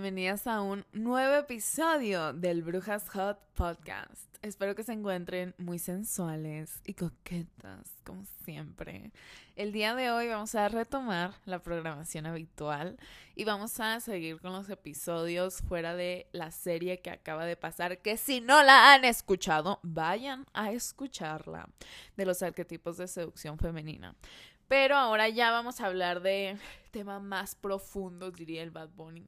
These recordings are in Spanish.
Bienvenidas a un nuevo episodio del Brujas Hot Podcast. Espero que se encuentren muy sensuales y coquetas, como siempre. El día de hoy vamos a retomar la programación habitual y vamos a seguir con los episodios fuera de la serie que acaba de pasar, que si no la han escuchado, vayan a escucharla, de los arquetipos de seducción femenina. Pero ahora ya vamos a hablar de temas más profundos, diría el Bad Bunny.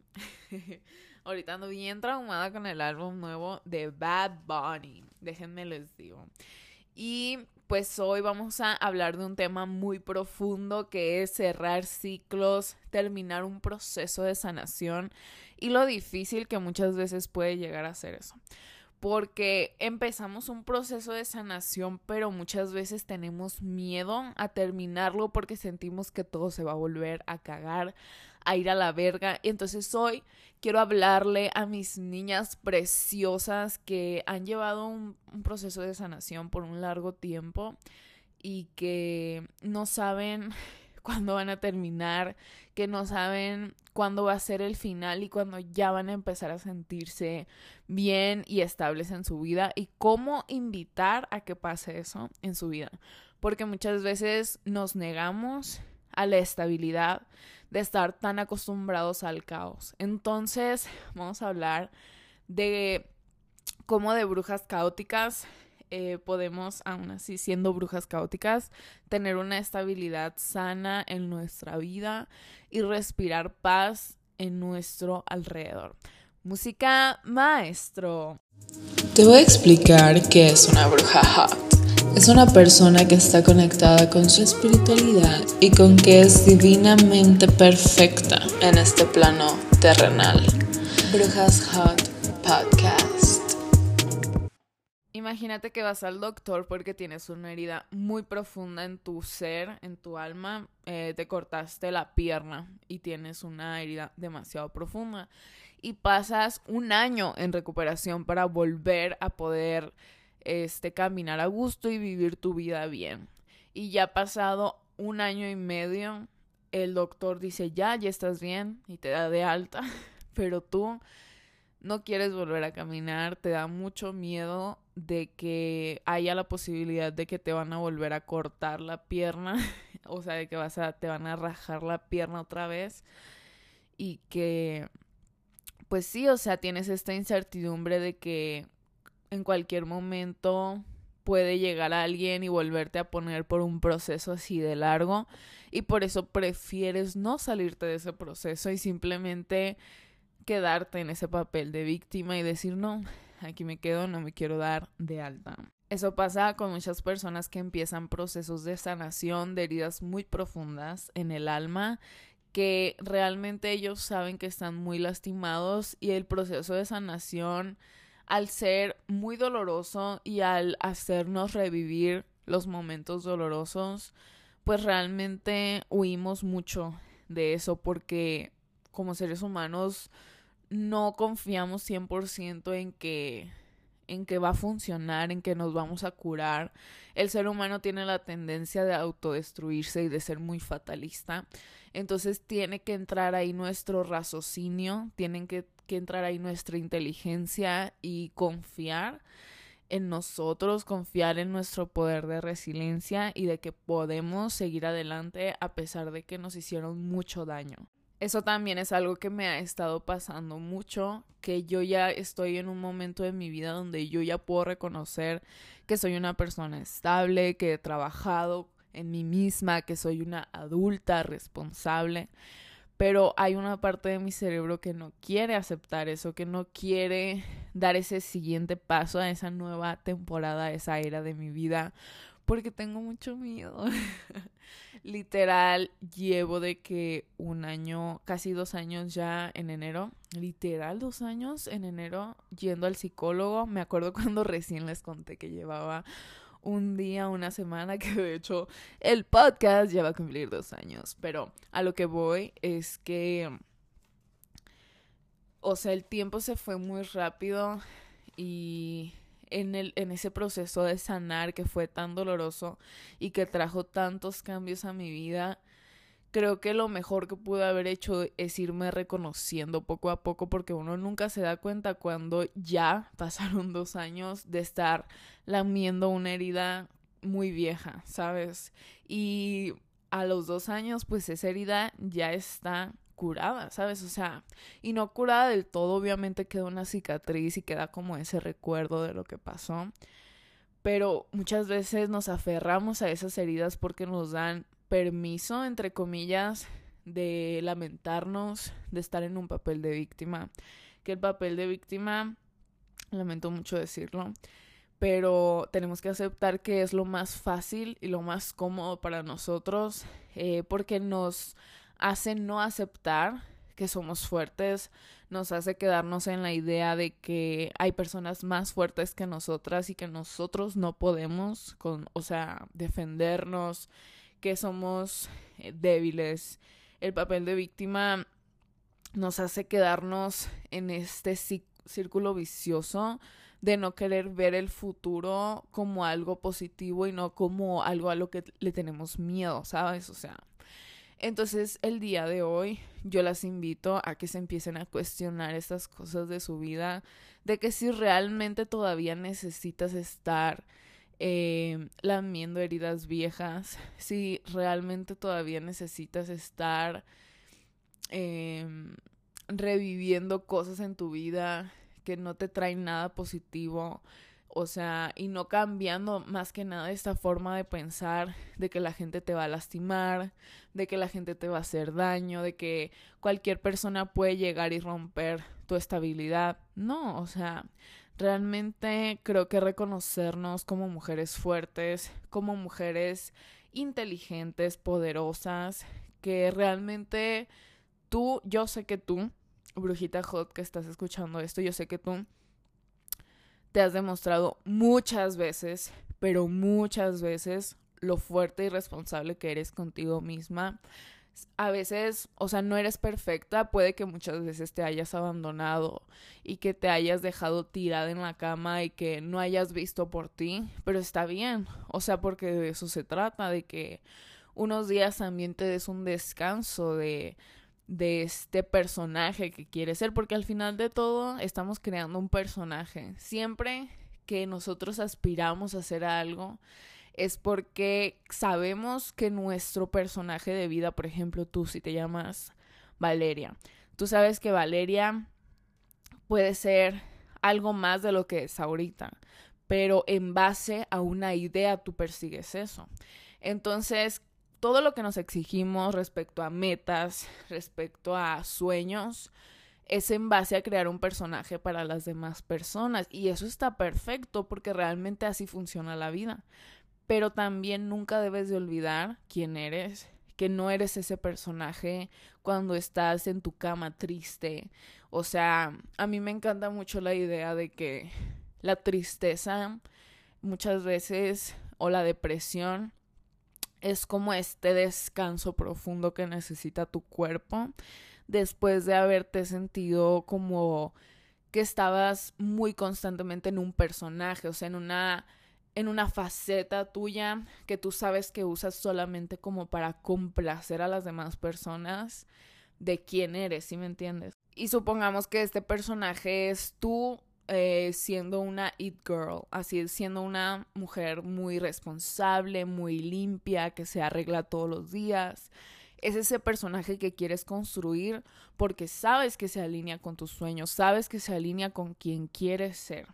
Ahorita ando bien traumada con el álbum nuevo de Bad Bunny. Déjenme les digo. Y pues hoy vamos a hablar de un tema muy profundo que es cerrar ciclos, terminar un proceso de sanación y lo difícil que muchas veces puede llegar a ser eso porque empezamos un proceso de sanación, pero muchas veces tenemos miedo a terminarlo porque sentimos que todo se va a volver a cagar, a ir a la verga. Y entonces hoy quiero hablarle a mis niñas preciosas que han llevado un, un proceso de sanación por un largo tiempo y que no saben cuándo van a terminar, que no saben cuándo va a ser el final y cuándo ya van a empezar a sentirse bien y estables en su vida y cómo invitar a que pase eso en su vida. Porque muchas veces nos negamos a la estabilidad de estar tan acostumbrados al caos. Entonces, vamos a hablar de cómo de brujas caóticas eh, podemos, aún así siendo brujas caóticas, tener una estabilidad sana en nuestra vida y respirar paz en nuestro alrededor. Música maestro. Te voy a explicar qué es una bruja hot. Es una persona que está conectada con su espiritualidad y con que es divinamente perfecta en este plano terrenal. Brujas Hot Podcast. Imagínate que vas al doctor porque tienes una herida muy profunda en tu ser, en tu alma. Eh, te cortaste la pierna y tienes una herida demasiado profunda. Y pasas un año en recuperación para volver a poder este, caminar a gusto y vivir tu vida bien. Y ya pasado un año y medio, el doctor dice, ya, ya estás bien y te da de alta. Pero tú no quieres volver a caminar, te da mucho miedo de que haya la posibilidad de que te van a volver a cortar la pierna, o sea, de que vas a te van a rajar la pierna otra vez y que pues sí, o sea, tienes esta incertidumbre de que en cualquier momento puede llegar alguien y volverte a poner por un proceso así de largo y por eso prefieres no salirte de ese proceso y simplemente quedarte en ese papel de víctima y decir no, aquí me quedo, no me quiero dar de alta. Eso pasa con muchas personas que empiezan procesos de sanación de heridas muy profundas en el alma que realmente ellos saben que están muy lastimados y el proceso de sanación al ser muy doloroso y al hacernos revivir los momentos dolorosos, pues realmente huimos mucho de eso porque como seres humanos no confiamos 100% en que en que va a funcionar, en que nos vamos a curar. El ser humano tiene la tendencia de autodestruirse y de ser muy fatalista. Entonces tiene que entrar ahí nuestro raciocinio, tienen que, que entrar ahí nuestra inteligencia y confiar en nosotros, confiar en nuestro poder de resiliencia y de que podemos seguir adelante a pesar de que nos hicieron mucho daño. Eso también es algo que me ha estado pasando mucho, que yo ya estoy en un momento de mi vida donde yo ya puedo reconocer que soy una persona estable, que he trabajado en mí misma, que soy una adulta responsable, pero hay una parte de mi cerebro que no quiere aceptar eso, que no quiere dar ese siguiente paso a esa nueva temporada, a esa era de mi vida, porque tengo mucho miedo. literal, llevo de que un año, casi dos años ya en enero, literal dos años en enero yendo al psicólogo. Me acuerdo cuando recién les conté que llevaba un día, una semana, que de hecho el podcast ya va a cumplir dos años. Pero a lo que voy es que, o sea, el tiempo se fue muy rápido y en, el, en ese proceso de sanar que fue tan doloroso y que trajo tantos cambios a mi vida creo que lo mejor que pude haber hecho es irme reconociendo poco a poco porque uno nunca se da cuenta cuando ya pasaron dos años de estar lamiendo una herida muy vieja, ¿sabes? Y a los dos años pues esa herida ya está curada, ¿sabes? O sea, y no curada del todo, obviamente queda una cicatriz y queda como ese recuerdo de lo que pasó. Pero muchas veces nos aferramos a esas heridas porque nos dan permiso, entre comillas, de lamentarnos, de estar en un papel de víctima. Que el papel de víctima, lamento mucho decirlo, pero tenemos que aceptar que es lo más fácil y lo más cómodo para nosotros eh, porque nos hace no aceptar que somos fuertes, nos hace quedarnos en la idea de que hay personas más fuertes que nosotras y que nosotros no podemos, con, o sea, defendernos, que somos eh, débiles. El papel de víctima nos hace quedarnos en este círculo vicioso de no querer ver el futuro como algo positivo y no como algo a lo que le tenemos miedo, ¿sabes? O sea, entonces el día de hoy yo las invito a que se empiecen a cuestionar estas cosas de su vida, de que si realmente todavía necesitas estar eh, lamiendo heridas viejas, si realmente todavía necesitas estar em, reviviendo cosas en tu vida que no te traen nada positivo, o sea, y no cambiando más que nada esta forma de pensar de que la gente te va a lastimar, de que la gente te va a hacer daño, de que cualquier persona puede llegar y romper tu estabilidad. No, o sea, Realmente creo que reconocernos como mujeres fuertes, como mujeres inteligentes, poderosas, que realmente tú, yo sé que tú, brujita hot que estás escuchando esto, yo sé que tú te has demostrado muchas veces, pero muchas veces lo fuerte y responsable que eres contigo misma, a veces, o sea, no eres perfecta, puede que muchas veces te hayas abandonado y que te hayas dejado tirada en la cama y que no hayas visto por ti, pero está bien, o sea, porque de eso se trata, de que unos días también te des un descanso de de este personaje que quieres ser, porque al final de todo estamos creando un personaje. Siempre que nosotros aspiramos a hacer algo, es porque sabemos que nuestro personaje de vida, por ejemplo, tú si te llamas Valeria, tú sabes que Valeria puede ser algo más de lo que es ahorita, pero en base a una idea tú persigues eso. Entonces, todo lo que nos exigimos respecto a metas, respecto a sueños, es en base a crear un personaje para las demás personas. Y eso está perfecto porque realmente así funciona la vida pero también nunca debes de olvidar quién eres, que no eres ese personaje cuando estás en tu cama triste. O sea, a mí me encanta mucho la idea de que la tristeza muchas veces o la depresión es como este descanso profundo que necesita tu cuerpo después de haberte sentido como que estabas muy constantemente en un personaje, o sea, en una en una faceta tuya que tú sabes que usas solamente como para complacer a las demás personas de quién eres, ¿sí me entiendes? Y supongamos que este personaje es tú eh, siendo una it girl, así siendo una mujer muy responsable, muy limpia, que se arregla todos los días. Es ese personaje que quieres construir porque sabes que se alinea con tus sueños, sabes que se alinea con quien quieres ser.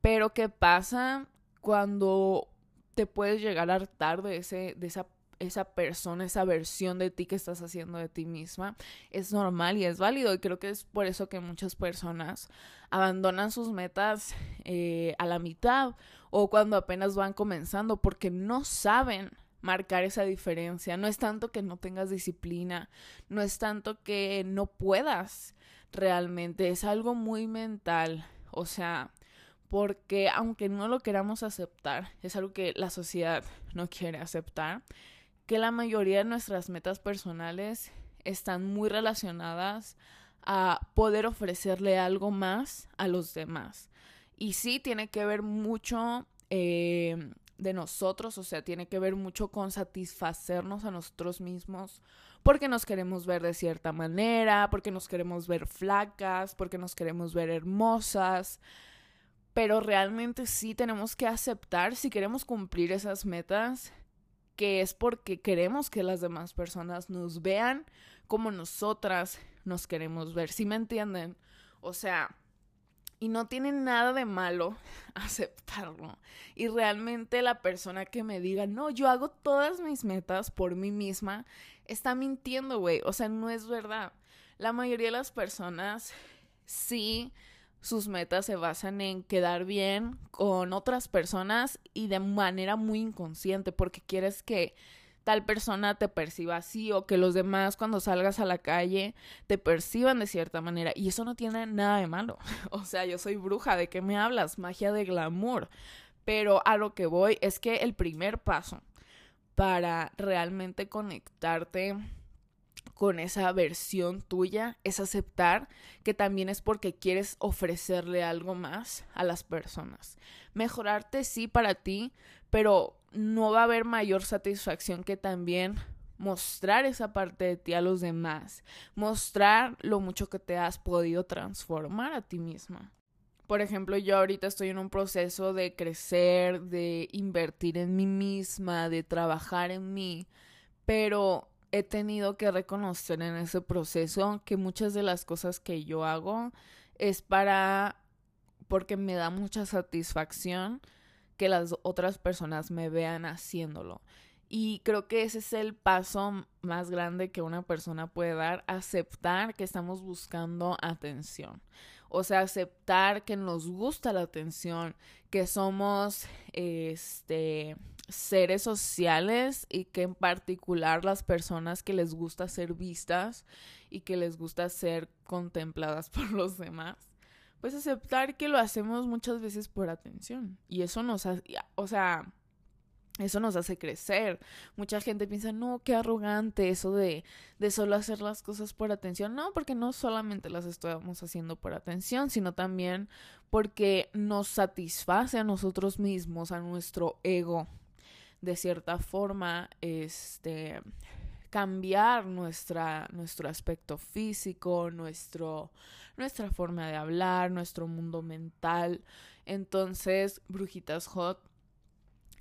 Pero ¿qué pasa cuando te puedes llegar a hartar de, ese, de esa, esa persona, esa versión de ti que estás haciendo de ti misma, es normal y es válido. Y creo que es por eso que muchas personas abandonan sus metas eh, a la mitad o cuando apenas van comenzando porque no saben marcar esa diferencia. No es tanto que no tengas disciplina, no es tanto que no puedas realmente, es algo muy mental. O sea, porque aunque no lo queramos aceptar, es algo que la sociedad no quiere aceptar, que la mayoría de nuestras metas personales están muy relacionadas a poder ofrecerle algo más a los demás. Y sí, tiene que ver mucho eh, de nosotros, o sea, tiene que ver mucho con satisfacernos a nosotros mismos porque nos queremos ver de cierta manera, porque nos queremos ver flacas, porque nos queremos ver hermosas. Pero realmente sí tenemos que aceptar si queremos cumplir esas metas, que es porque queremos que las demás personas nos vean como nosotras nos queremos ver. ¿Sí me entienden? O sea, y no tiene nada de malo aceptarlo. Y realmente la persona que me diga, no, yo hago todas mis metas por mí misma, está mintiendo, güey. O sea, no es verdad. La mayoría de las personas sí, sus metas se basan en quedar bien con otras personas y de manera muy inconsciente, porque quieres que tal persona te perciba así o que los demás cuando salgas a la calle te perciban de cierta manera. Y eso no tiene nada de malo. O sea, yo soy bruja, ¿de qué me hablas? Magia de glamour. Pero a lo que voy es que el primer paso para realmente conectarte con esa versión tuya es aceptar que también es porque quieres ofrecerle algo más a las personas. Mejorarte sí para ti, pero no va a haber mayor satisfacción que también mostrar esa parte de ti a los demás, mostrar lo mucho que te has podido transformar a ti misma. Por ejemplo, yo ahorita estoy en un proceso de crecer, de invertir en mí misma, de trabajar en mí, pero he tenido que reconocer en ese proceso que muchas de las cosas que yo hago es para porque me da mucha satisfacción que las otras personas me vean haciéndolo. Y creo que ese es el paso más grande que una persona puede dar, aceptar que estamos buscando atención. O sea, aceptar que nos gusta la atención, que somos este seres sociales y que en particular las personas que les gusta ser vistas y que les gusta ser contempladas por los demás pues aceptar que lo hacemos muchas veces por atención. Y eso nos hace, o sea, eso nos hace crecer. Mucha gente piensa, no, qué arrogante eso de, de solo hacer las cosas por atención. No, porque no solamente las estamos haciendo por atención, sino también porque nos satisface a nosotros mismos, a nuestro ego. De cierta forma, este cambiar nuestra, nuestro aspecto físico, nuestro, nuestra forma de hablar, nuestro mundo mental. Entonces, Brujitas Hot,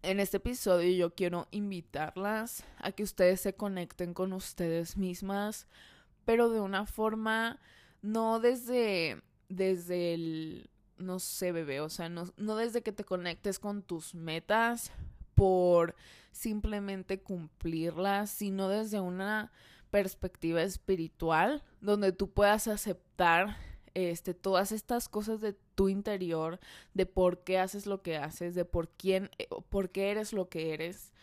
en este episodio yo quiero invitarlas a que ustedes se conecten con ustedes mismas, pero de una forma no desde desde el no sé, bebé, o sea, no, no desde que te conectes con tus metas por simplemente cumplirlas, sino desde una perspectiva espiritual donde tú puedas aceptar este, todas estas cosas de tu interior, de por qué haces lo que haces, de por quién, eh, por qué eres lo que eres,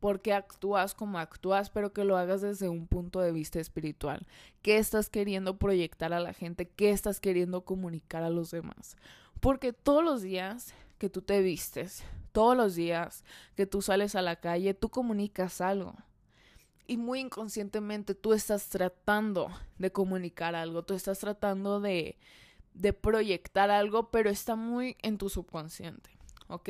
por qué actúas como actúas, pero que lo hagas desde un punto de vista espiritual. ¿Qué estás queriendo proyectar a la gente? ¿Qué estás queriendo comunicar a los demás? Porque todos los días que tú te vistes, todos los días que tú sales a la calle, tú comunicas algo y muy inconscientemente tú estás tratando de comunicar algo, tú estás tratando de, de proyectar algo, pero está muy en tu subconsciente, ¿ok?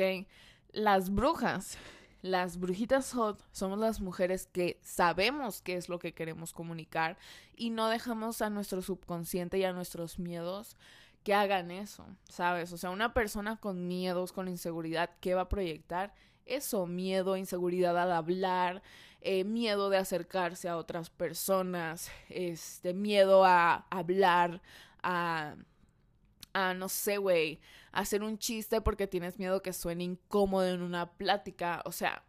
Las brujas, las brujitas hot, somos las mujeres que sabemos qué es lo que queremos comunicar y no dejamos a nuestro subconsciente y a nuestros miedos que hagan eso, ¿sabes? O sea, una persona con miedos, con inseguridad, ¿qué va a proyectar? Eso, miedo, inseguridad al hablar, eh, miedo de acercarse a otras personas, este, miedo a hablar, a, a no sé, güey, hacer un chiste porque tienes miedo que suene incómodo en una plática, o sea,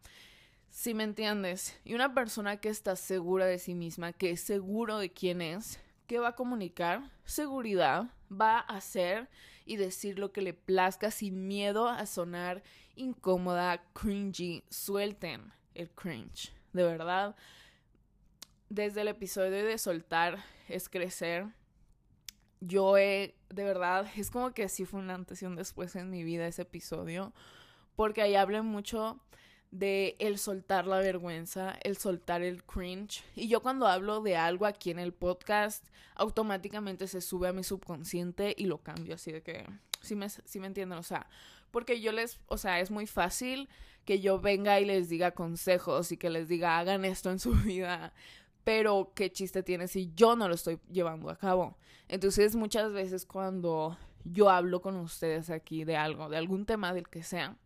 si me entiendes, y una persona que está segura de sí misma, que es seguro de quién es, ¿qué va a comunicar? Seguridad, va a hacer y decir lo que le plazca sin miedo a sonar incómoda, cringy, suelten el cringe de verdad. Desde el episodio de soltar es crecer. Yo he, de verdad, es como que sí fue una antes y un después en mi vida ese episodio. Porque ahí hablé mucho de el soltar la vergüenza, el soltar el cringe. Y yo cuando hablo de algo aquí en el podcast, automáticamente se sube a mi subconsciente y lo cambio así de que, si me, si me entienden, o sea, porque yo les, o sea, es muy fácil que yo venga y les diga consejos y que les diga hagan esto en su vida. pero qué chiste tiene si yo no lo estoy llevando a cabo. Entonces muchas veces cuando yo hablo con ustedes aquí de algo, de algún tema del que sea,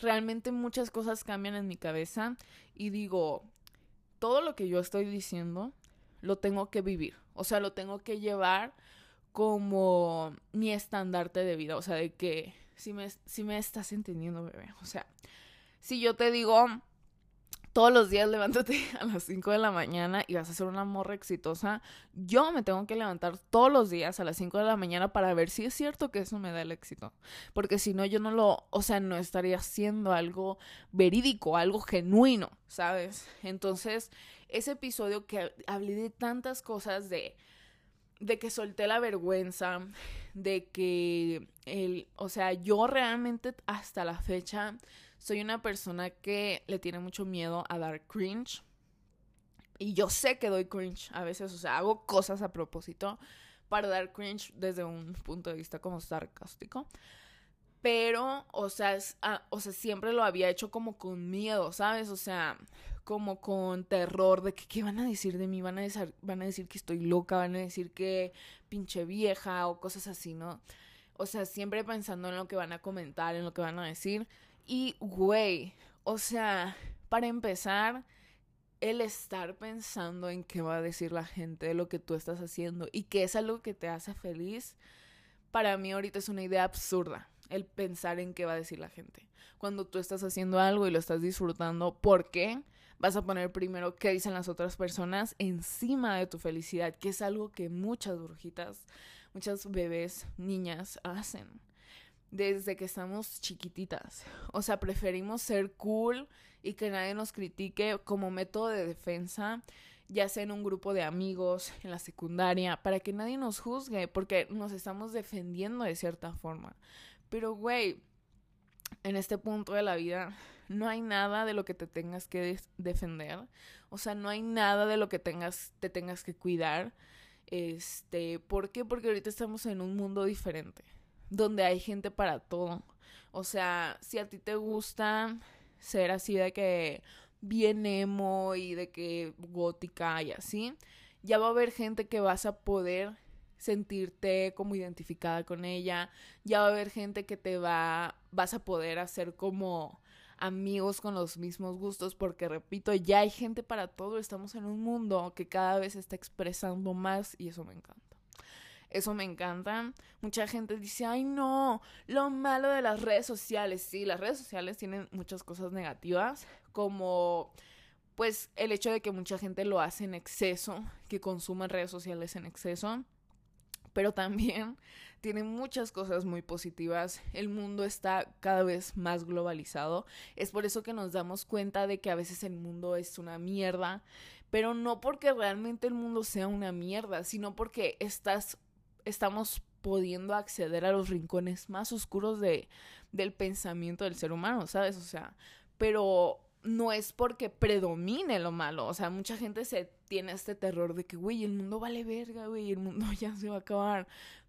realmente muchas cosas cambian en mi cabeza y digo, todo lo que yo estoy diciendo lo tengo que vivir, o sea, lo tengo que llevar como mi estandarte de vida, o sea, de que si me, si me estás entendiendo, bebé, o sea, si yo te digo, todos los días levántate a las 5 de la mañana y vas a ser una morra exitosa. Yo me tengo que levantar todos los días a las 5 de la mañana para ver si es cierto que eso me da el éxito. Porque si no, yo no lo, o sea, no estaría haciendo algo verídico, algo genuino, ¿sabes? Entonces, ese episodio que hablé de tantas cosas de de que solté la vergüenza, de que el, o sea, yo realmente hasta la fecha soy una persona que le tiene mucho miedo a dar cringe. Y yo sé que doy cringe a veces, o sea, hago cosas a propósito para dar cringe desde un punto de vista como sarcástico. Pero, o sea, ah, o sea, siempre lo había hecho como con miedo, ¿sabes? O sea, como con terror de que qué van a decir de mí, van a, van a decir que estoy loca, van a decir que pinche vieja o cosas así, ¿no? O sea, siempre pensando en lo que van a comentar, en lo que van a decir. Y, güey, o sea, para empezar, el estar pensando en qué va a decir la gente de lo que tú estás haciendo y que es algo que te hace feliz, para mí ahorita es una idea absurda el pensar en qué va a decir la gente. Cuando tú estás haciendo algo y lo estás disfrutando, ¿por qué? Vas a poner primero qué dicen las otras personas encima de tu felicidad, que es algo que muchas brujitas, muchas bebés, niñas hacen desde que estamos chiquititas. O sea, preferimos ser cool y que nadie nos critique como método de defensa, ya sea en un grupo de amigos, en la secundaria, para que nadie nos juzgue, porque nos estamos defendiendo de cierta forma. Pero, güey, en este punto de la vida no hay nada de lo que te tengas que defender. O sea, no hay nada de lo que tengas, te tengas que cuidar. Este, ¿por qué? Porque ahorita estamos en un mundo diferente donde hay gente para todo. O sea, si a ti te gusta ser así de que bien emo y de que gótica y así, ya va a haber gente que vas a poder sentirte como identificada con ella, ya va a haber gente que te va, vas a poder hacer como amigos con los mismos gustos, porque repito, ya hay gente para todo, estamos en un mundo que cada vez está expresando más y eso me encanta. Eso me encanta. Mucha gente dice, ay no, lo malo de las redes sociales. Sí, las redes sociales tienen muchas cosas negativas, como pues el hecho de que mucha gente lo hace en exceso, que consumen redes sociales en exceso, pero también tiene muchas cosas muy positivas. El mundo está cada vez más globalizado. Es por eso que nos damos cuenta de que a veces el mundo es una mierda, pero no porque realmente el mundo sea una mierda, sino porque estás estamos pudiendo acceder a los rincones más oscuros de, del pensamiento del ser humano, ¿sabes? O sea, pero no es porque predomine lo malo, o sea, mucha gente se tiene este terror de que, güey, el mundo vale verga, güey, el mundo ya se va a acabar,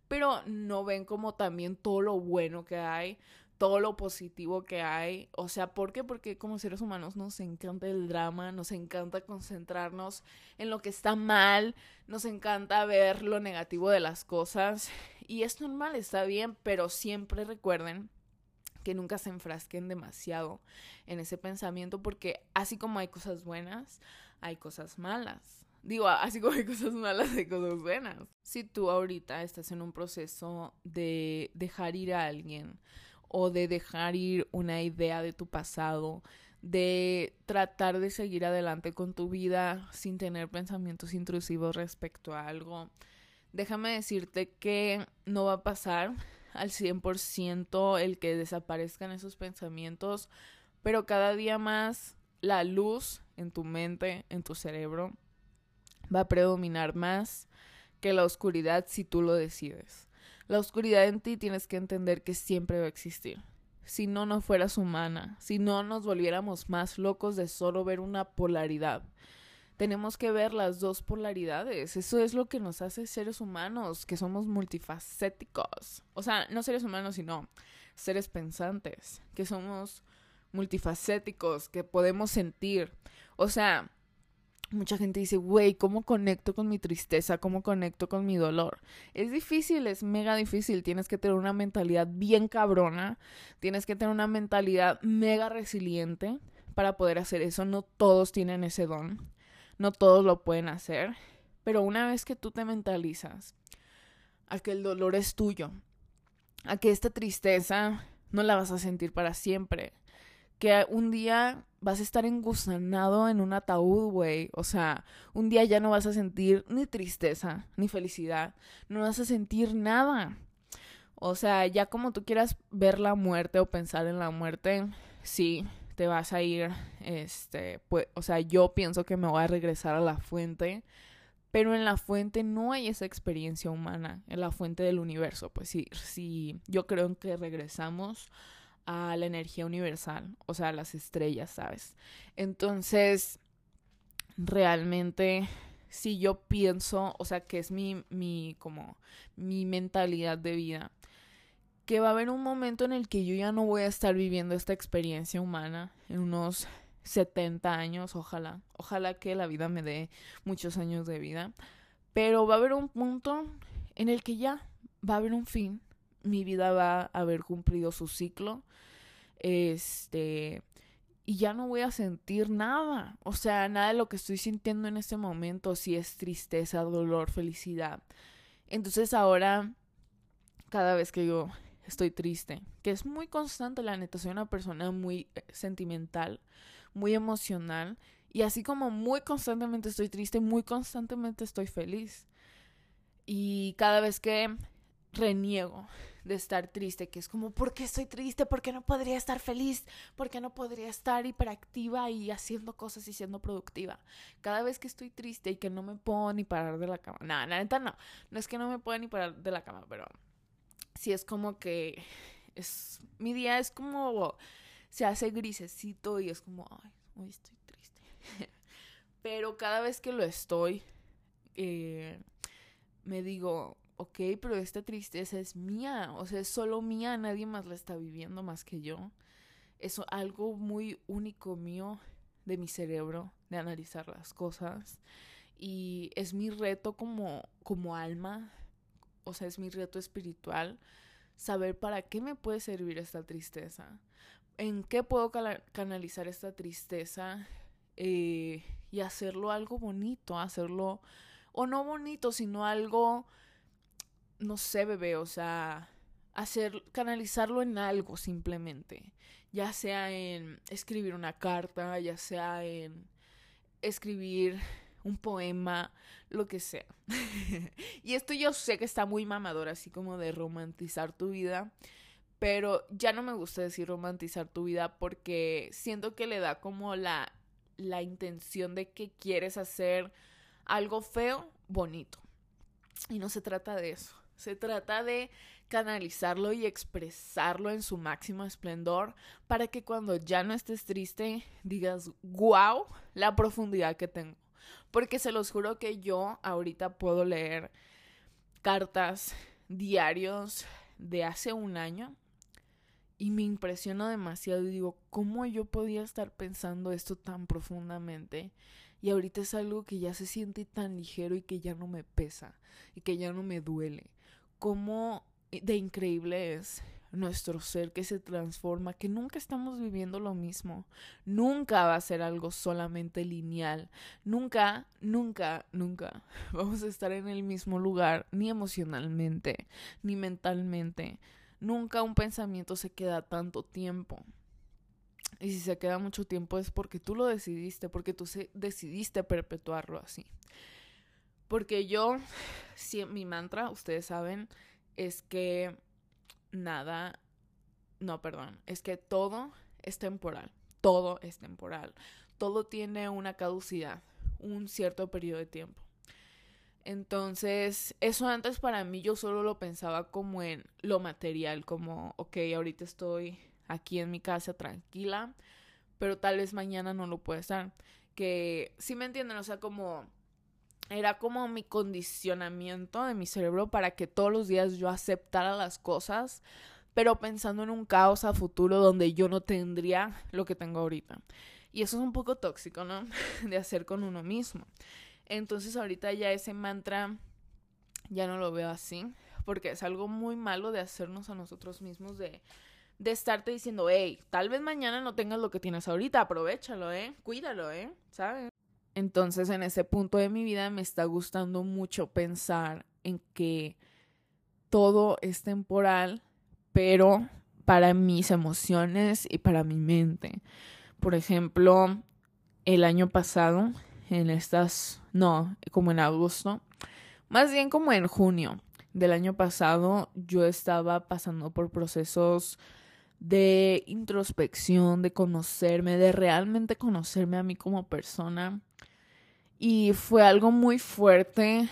pero no ven como también todo lo bueno que hay, todo lo positivo que hay. O sea, ¿por qué? Porque como seres humanos nos encanta el drama, nos encanta concentrarnos en lo que está mal, nos encanta ver lo negativo de las cosas. Y es normal, está bien, pero siempre recuerden que nunca se enfrasquen demasiado en ese pensamiento porque así como hay cosas buenas, hay cosas malas. Digo, así como hay cosas malas, hay cosas buenas. Si tú ahorita estás en un proceso de dejar ir a alguien, o de dejar ir una idea de tu pasado, de tratar de seguir adelante con tu vida sin tener pensamientos intrusivos respecto a algo. Déjame decirte que no va a pasar al 100% el que desaparezcan esos pensamientos, pero cada día más la luz en tu mente, en tu cerebro, va a predominar más que la oscuridad si tú lo decides. La oscuridad en ti tienes que entender que siempre va a existir. Si no, no fueras humana, si no nos volviéramos más locos de solo ver una polaridad. Tenemos que ver las dos polaridades. Eso es lo que nos hace seres humanos, que somos multifacéticos. O sea, no seres humanos, sino seres pensantes, que somos multifacéticos, que podemos sentir. O sea, mucha gente dice, güey, ¿cómo conecto con mi tristeza? ¿Cómo conecto con mi dolor? Es difícil, es mega difícil. Tienes que tener una mentalidad bien cabrona. Tienes que tener una mentalidad mega resiliente para poder hacer eso. No todos tienen ese don. No todos lo pueden hacer. Pero una vez que tú te mentalizas a que el dolor es tuyo, a que esta tristeza no la vas a sentir para siempre, que un día vas a estar engusanado en un ataúd, güey. O sea, un día ya no vas a sentir ni tristeza, ni felicidad. No vas a sentir nada. O sea, ya como tú quieras ver la muerte o pensar en la muerte, sí, te vas a ir, este, pues, o sea, yo pienso que me voy a regresar a la fuente, pero en la fuente no hay esa experiencia humana, en la fuente del universo, pues sí, sí, yo creo que regresamos a la energía universal, o sea, a las estrellas, ¿sabes? Entonces, realmente, si yo pienso, o sea, que es mi, mi, como, mi mentalidad de vida, que va a haber un momento en el que yo ya no voy a estar viviendo esta experiencia humana en unos 70 años, ojalá, ojalá que la vida me dé muchos años de vida, pero va a haber un punto en el que ya va a haber un fin, mi vida va a haber cumplido su ciclo este, y ya no voy a sentir nada, o sea, nada de lo que estoy sintiendo en este momento, si es tristeza, dolor, felicidad. Entonces ahora, cada vez que yo estoy triste, que es muy constante, la neta, soy una persona muy eh, sentimental, muy emocional, y así como muy constantemente estoy triste, muy constantemente estoy feliz. Y cada vez que reniego de estar triste, que es como, ¿por qué estoy triste? ¿Por qué no podría estar feliz? ¿Por qué no podría estar hiperactiva y haciendo cosas y siendo productiva? Cada vez que estoy triste y que no me puedo ni parar de la cama. No, la neta no. No es que no me pueda ni parar de la cama, pero sí es como que es mi día es como se hace grisecito y es como, ay, hoy estoy triste. pero cada vez que lo estoy, eh, me digo, ok, pero esta tristeza es mía, o sea, es solo mía, nadie más la está viviendo más que yo. Es algo muy único mío de mi cerebro, de analizar las cosas. Y es mi reto como, como alma, o sea, es mi reto espiritual, saber para qué me puede servir esta tristeza, en qué puedo canalizar esta tristeza eh, y hacerlo algo bonito, hacerlo, o no bonito, sino algo no sé, bebé, o sea, hacer, canalizarlo en algo simplemente, ya sea en escribir una carta, ya sea en escribir un poema, lo que sea. y esto yo sé que está muy mamador, así como de romantizar tu vida, pero ya no me gusta decir romantizar tu vida porque siento que le da como la, la intención de que quieres hacer algo feo, bonito. Y no se trata de eso. Se trata de canalizarlo y expresarlo en su máximo esplendor para que cuando ya no estés triste digas, wow, la profundidad que tengo. Porque se los juro que yo ahorita puedo leer cartas, diarios de hace un año y me impresiona demasiado y digo, ¿cómo yo podía estar pensando esto tan profundamente? Y ahorita es algo que ya se siente tan ligero y que ya no me pesa y que ya no me duele cómo de increíble es nuestro ser que se transforma, que nunca estamos viviendo lo mismo, nunca va a ser algo solamente lineal, nunca, nunca, nunca vamos a estar en el mismo lugar, ni emocionalmente, ni mentalmente, nunca un pensamiento se queda tanto tiempo. Y si se queda mucho tiempo es porque tú lo decidiste, porque tú decidiste perpetuarlo así. Porque yo, si, mi mantra, ustedes saben, es que nada, no, perdón, es que todo es temporal, todo es temporal, todo tiene una caducidad, un cierto periodo de tiempo. Entonces, eso antes para mí yo solo lo pensaba como en lo material, como, ok, ahorita estoy aquí en mi casa tranquila, pero tal vez mañana no lo pueda estar. Que, si me entienden, o sea, como era como mi condicionamiento de mi cerebro para que todos los días yo aceptara las cosas, pero pensando en un caos a futuro donde yo no tendría lo que tengo ahorita. Y eso es un poco tóxico, ¿no? De hacer con uno mismo. Entonces ahorita ya ese mantra ya no lo veo así, porque es algo muy malo de hacernos a nosotros mismos, de, de estarte diciendo, hey, tal vez mañana no tengas lo que tienes ahorita, aprovechalo, ¿eh? Cuídalo, ¿eh? ¿Sabes? Entonces en ese punto de mi vida me está gustando mucho pensar en que todo es temporal, pero para mis emociones y para mi mente. Por ejemplo, el año pasado, en estas, no, como en agosto, más bien como en junio del año pasado, yo estaba pasando por procesos de introspección, de conocerme, de realmente conocerme a mí como persona. Y fue algo muy fuerte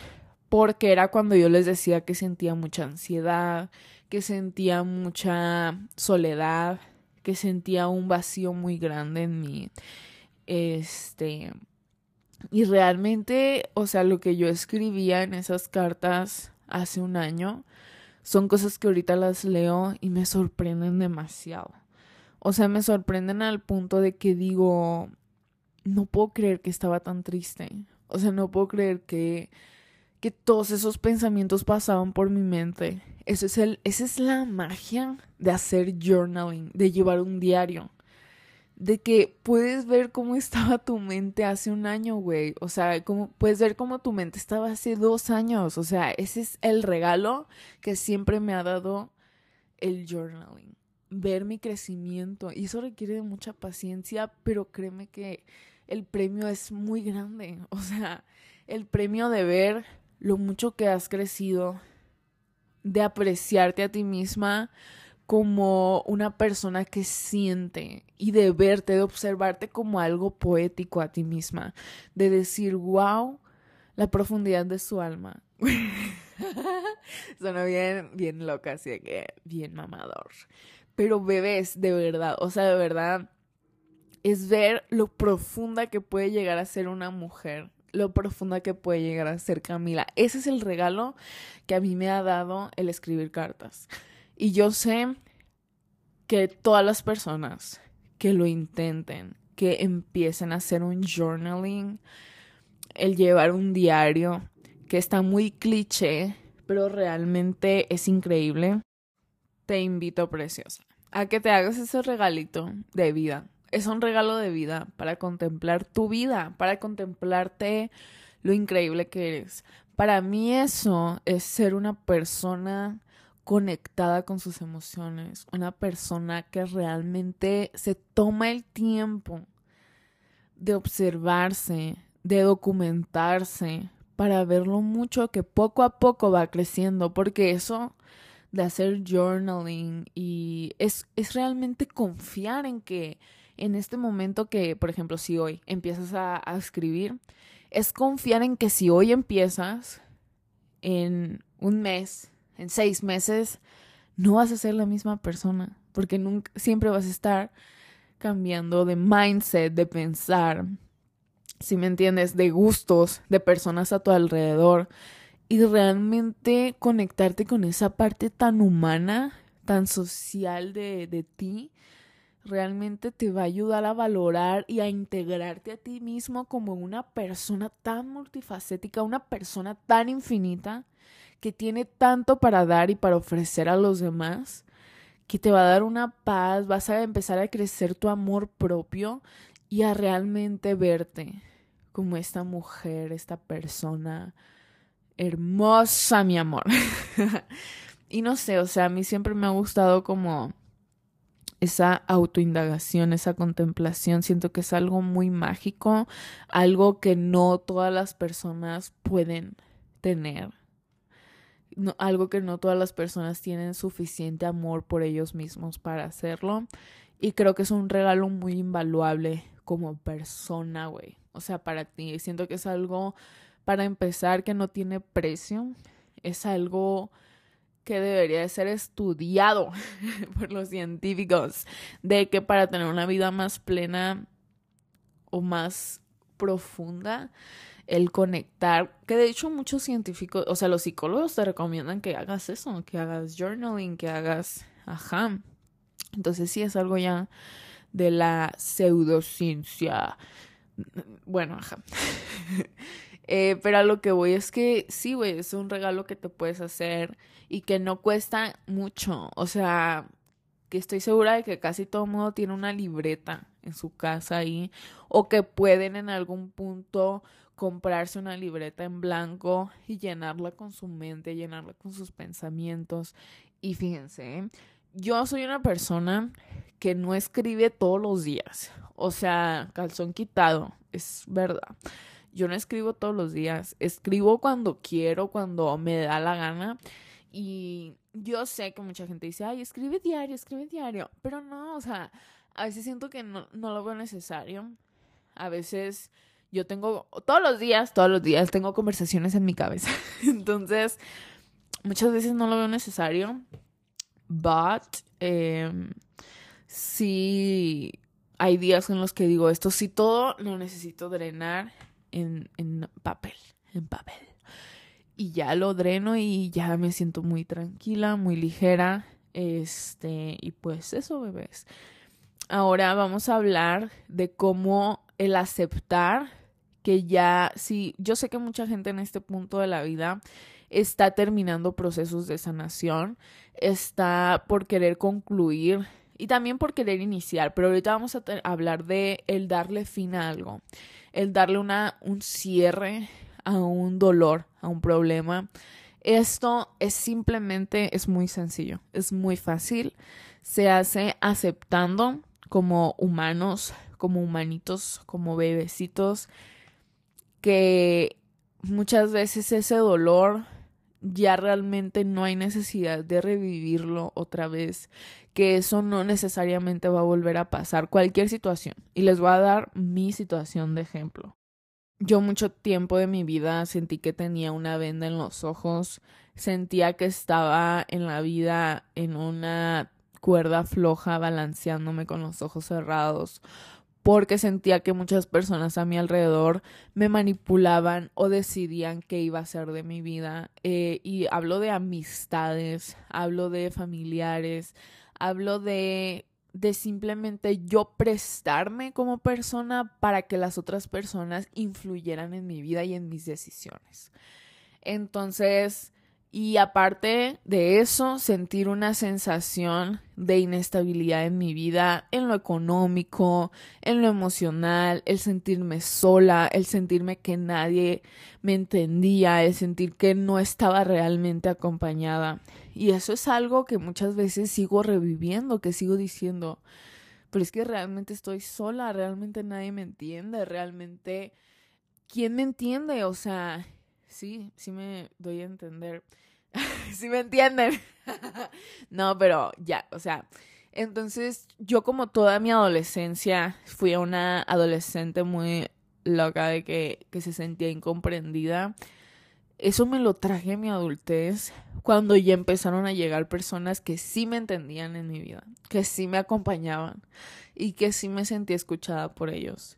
porque era cuando yo les decía que sentía mucha ansiedad, que sentía mucha soledad, que sentía un vacío muy grande en mí. Este, y realmente, o sea, lo que yo escribía en esas cartas hace un año son cosas que ahorita las leo y me sorprenden demasiado. O sea, me sorprenden al punto de que digo, no puedo creer que estaba tan triste. O sea, no puedo creer que, que todos esos pensamientos pasaban por mi mente. Eso es el, esa es la magia de hacer journaling, de llevar un diario de que puedes ver cómo estaba tu mente hace un año, güey. O sea, como, puedes ver cómo tu mente estaba hace dos años. O sea, ese es el regalo que siempre me ha dado el journaling. Ver mi crecimiento. Y eso requiere de mucha paciencia, pero créeme que el premio es muy grande. O sea, el premio de ver lo mucho que has crecido, de apreciarte a ti misma como una persona que siente y de verte, de observarte como algo poético a ti misma, de decir, wow, la profundidad de su alma. Suena bien, bien loca, así que bien mamador. Pero bebés, de verdad, o sea, de verdad, es ver lo profunda que puede llegar a ser una mujer, lo profunda que puede llegar a ser Camila. Ese es el regalo que a mí me ha dado el escribir cartas. Y yo sé que todas las personas que lo intenten, que empiecen a hacer un journaling, el llevar un diario, que está muy cliché, pero realmente es increíble, te invito, preciosa, a que te hagas ese regalito de vida. Es un regalo de vida para contemplar tu vida, para contemplarte lo increíble que eres. Para mí eso es ser una persona conectada con sus emociones, una persona que realmente se toma el tiempo de observarse, de documentarse, para ver lo mucho que poco a poco va creciendo, porque eso de hacer journaling y es, es realmente confiar en que en este momento que, por ejemplo, si hoy empiezas a, a escribir, es confiar en que si hoy empiezas, en un mes, en seis meses, no vas a ser la misma persona, porque siempre vas a estar cambiando de mindset, de pensar, si me entiendes, de gustos, de personas a tu alrededor. Y realmente conectarte con esa parte tan humana, tan social de, de ti, realmente te va a ayudar a valorar y a integrarte a ti mismo como una persona tan multifacética, una persona tan infinita que tiene tanto para dar y para ofrecer a los demás, que te va a dar una paz, vas a empezar a crecer tu amor propio y a realmente verte como esta mujer, esta persona hermosa, mi amor. y no sé, o sea, a mí siempre me ha gustado como esa autoindagación, esa contemplación, siento que es algo muy mágico, algo que no todas las personas pueden tener algo que no todas las personas tienen suficiente amor por ellos mismos para hacerlo. Y creo que es un regalo muy invaluable como persona, güey. O sea, para ti. Siento que es algo, para empezar, que no tiene precio. Es algo que debería de ser estudiado por los científicos. De que para tener una vida más plena o más profunda, el conectar, que de hecho muchos científicos, o sea, los psicólogos te recomiendan que hagas eso, que hagas journaling, que hagas, ajá. Entonces sí es algo ya de la pseudociencia. Bueno, ajá. Eh, pero a lo que voy es que sí, güey, es un regalo que te puedes hacer y que no cuesta mucho. O sea, que estoy segura de que casi todo mundo tiene una libreta en su casa ahí o que pueden en algún punto comprarse una libreta en blanco y llenarla con su mente, llenarla con sus pensamientos. Y fíjense, ¿eh? yo soy una persona que no escribe todos los días. O sea, calzón quitado, es verdad. Yo no escribo todos los días, escribo cuando quiero, cuando me da la gana. Y yo sé que mucha gente dice, ay, escribe diario, escribe diario. Pero no, o sea, a veces siento que no, no lo veo necesario. A veces yo tengo, todos los días, todos los días tengo conversaciones en mi cabeza. Entonces, muchas veces no lo veo necesario. But, eh, sí hay días en los que digo, esto sí todo lo necesito drenar en, en papel, en papel. Y ya lo dreno y ya me siento muy tranquila, muy ligera. Este, y pues eso, bebés. Ahora vamos a hablar de cómo el aceptar que ya, sí, yo sé que mucha gente en este punto de la vida está terminando procesos de sanación, está por querer concluir y también por querer iniciar, pero ahorita vamos a hablar de el darle fin a algo, el darle una, un cierre a un dolor, a un problema. Esto es simplemente, es muy sencillo, es muy fácil, se hace aceptando como humanos, como humanitos, como bebecitos, que muchas veces ese dolor ya realmente no hay necesidad de revivirlo otra vez, que eso no necesariamente va a volver a pasar cualquier situación. Y les voy a dar mi situación de ejemplo. Yo mucho tiempo de mi vida sentí que tenía una venda en los ojos, sentía que estaba en la vida en una cuerda floja balanceándome con los ojos cerrados porque sentía que muchas personas a mi alrededor me manipulaban o decidían qué iba a ser de mi vida. Eh, y hablo de amistades, hablo de familiares, hablo de, de simplemente yo prestarme como persona para que las otras personas influyeran en mi vida y en mis decisiones. Entonces, y aparte de eso, sentir una sensación de inestabilidad en mi vida, en lo económico, en lo emocional, el sentirme sola, el sentirme que nadie me entendía, el sentir que no estaba realmente acompañada. Y eso es algo que muchas veces sigo reviviendo, que sigo diciendo, pero es que realmente estoy sola, realmente nadie me entiende, realmente, ¿quién me entiende? O sea, sí, sí me doy a entender. si me entienden? no, pero ya, o sea, entonces yo como toda mi adolescencia fui una adolescente muy loca de que, que se sentía incomprendida. Eso me lo traje a mi adultez cuando ya empezaron a llegar personas que sí me entendían en mi vida, que sí me acompañaban y que sí me sentía escuchada por ellos.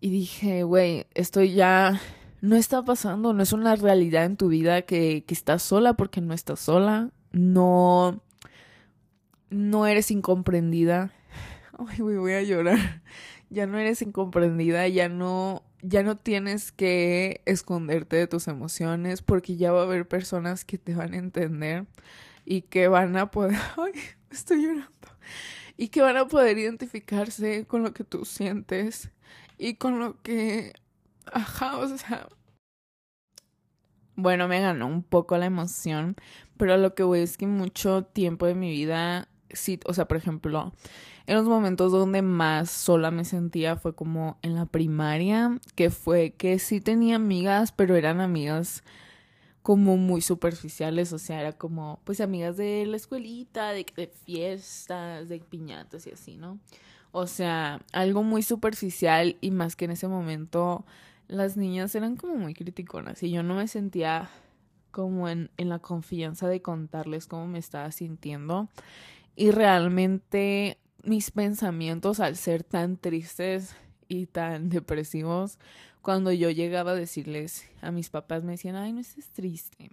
Y dije, güey, estoy ya no está pasando, no es una realidad en tu vida que, que estás sola porque no estás sola, no, no eres incomprendida. Ay, voy a llorar. Ya no eres incomprendida, ya no, ya no tienes que esconderte de tus emociones porque ya va a haber personas que te van a entender y que van a poder, ay, estoy llorando, y que van a poder identificarse con lo que tú sientes y con lo que Ajá, o sea. Bueno, me ganó un poco la emoción, pero lo que voy es que mucho tiempo de mi vida, sí, o sea, por ejemplo, en los momentos donde más sola me sentía fue como en la primaria, que fue que sí tenía amigas, pero eran amigas como muy superficiales, o sea, era como pues amigas de la escuelita, de, de fiestas, de piñatas y así, ¿no? O sea, algo muy superficial y más que en ese momento las niñas eran como muy criticonas y yo no me sentía como en, en la confianza de contarles cómo me estaba sintiendo. Y realmente mis pensamientos al ser tan tristes y tan depresivos, cuando yo llegaba a decirles a mis papás, me decían, ay, no estés triste,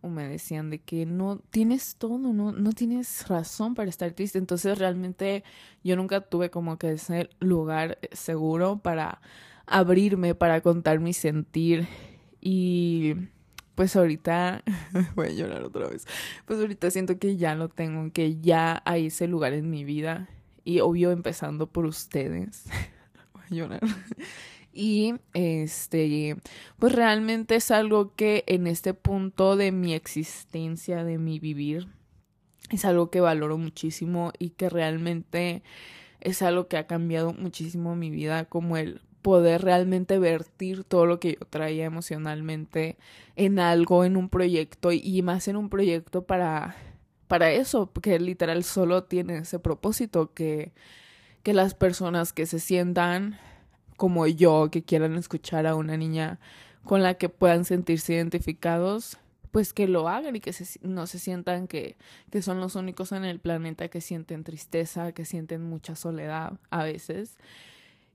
o me decían de que no tienes todo, no, no tienes razón para estar triste. Entonces realmente yo nunca tuve como que ese lugar seguro para abrirme, para contar mi sentir y pues ahorita voy a llorar otra vez. Pues ahorita siento que ya lo tengo, que ya hay ese lugar en mi vida y obvio empezando por ustedes. voy a llorar. Y este, pues realmente es algo que en este punto de mi existencia, de mi vivir, es algo que valoro muchísimo y que realmente es algo que ha cambiado muchísimo mi vida, como el poder realmente vertir todo lo que yo traía emocionalmente en algo, en un proyecto y más en un proyecto para para eso, porque literal solo tiene ese propósito que que las personas que se sientan como yo, que quieran escuchar a una niña con la que puedan sentirse identificados, pues que lo hagan y que no se sientan que, que son los únicos en el planeta que sienten tristeza, que sienten mucha soledad a veces.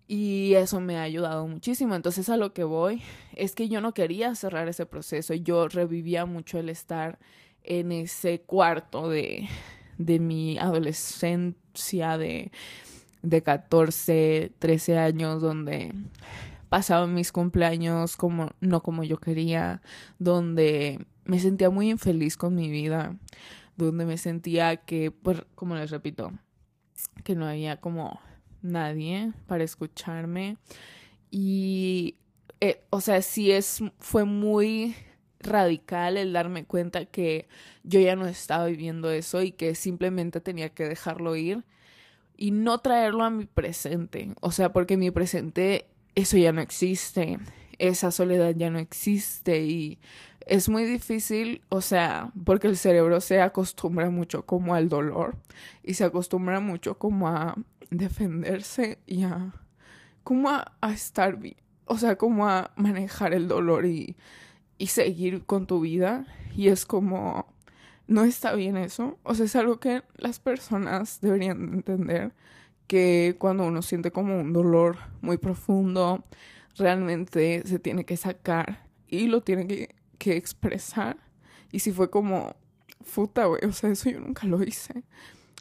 Y eso me ha ayudado muchísimo. Entonces a lo que voy es que yo no quería cerrar ese proceso. Yo revivía mucho el estar en ese cuarto de, de mi adolescencia, de, de 14, 13 años donde pasaba mis cumpleaños como no como yo quería, donde me sentía muy infeliz con mi vida, donde me sentía que, pues, como les repito, que no había como nadie para escucharme y, eh, o sea, sí es, fue muy radical el darme cuenta que yo ya no estaba viviendo eso y que simplemente tenía que dejarlo ir y no traerlo a mi presente. O sea, porque mi presente eso ya no existe, esa soledad ya no existe y es muy difícil, o sea, porque el cerebro se acostumbra mucho como al dolor y se acostumbra mucho como a defenderse y a como a, estar bien, o sea, como a manejar el dolor y, y seguir con tu vida y es como no está bien eso. O sea, es algo que las personas deberían entender que cuando uno siente como un dolor muy profundo, realmente se tiene que sacar y lo tiene que, que expresar. Y si fue como, puta, güey, o sea, eso yo nunca lo hice.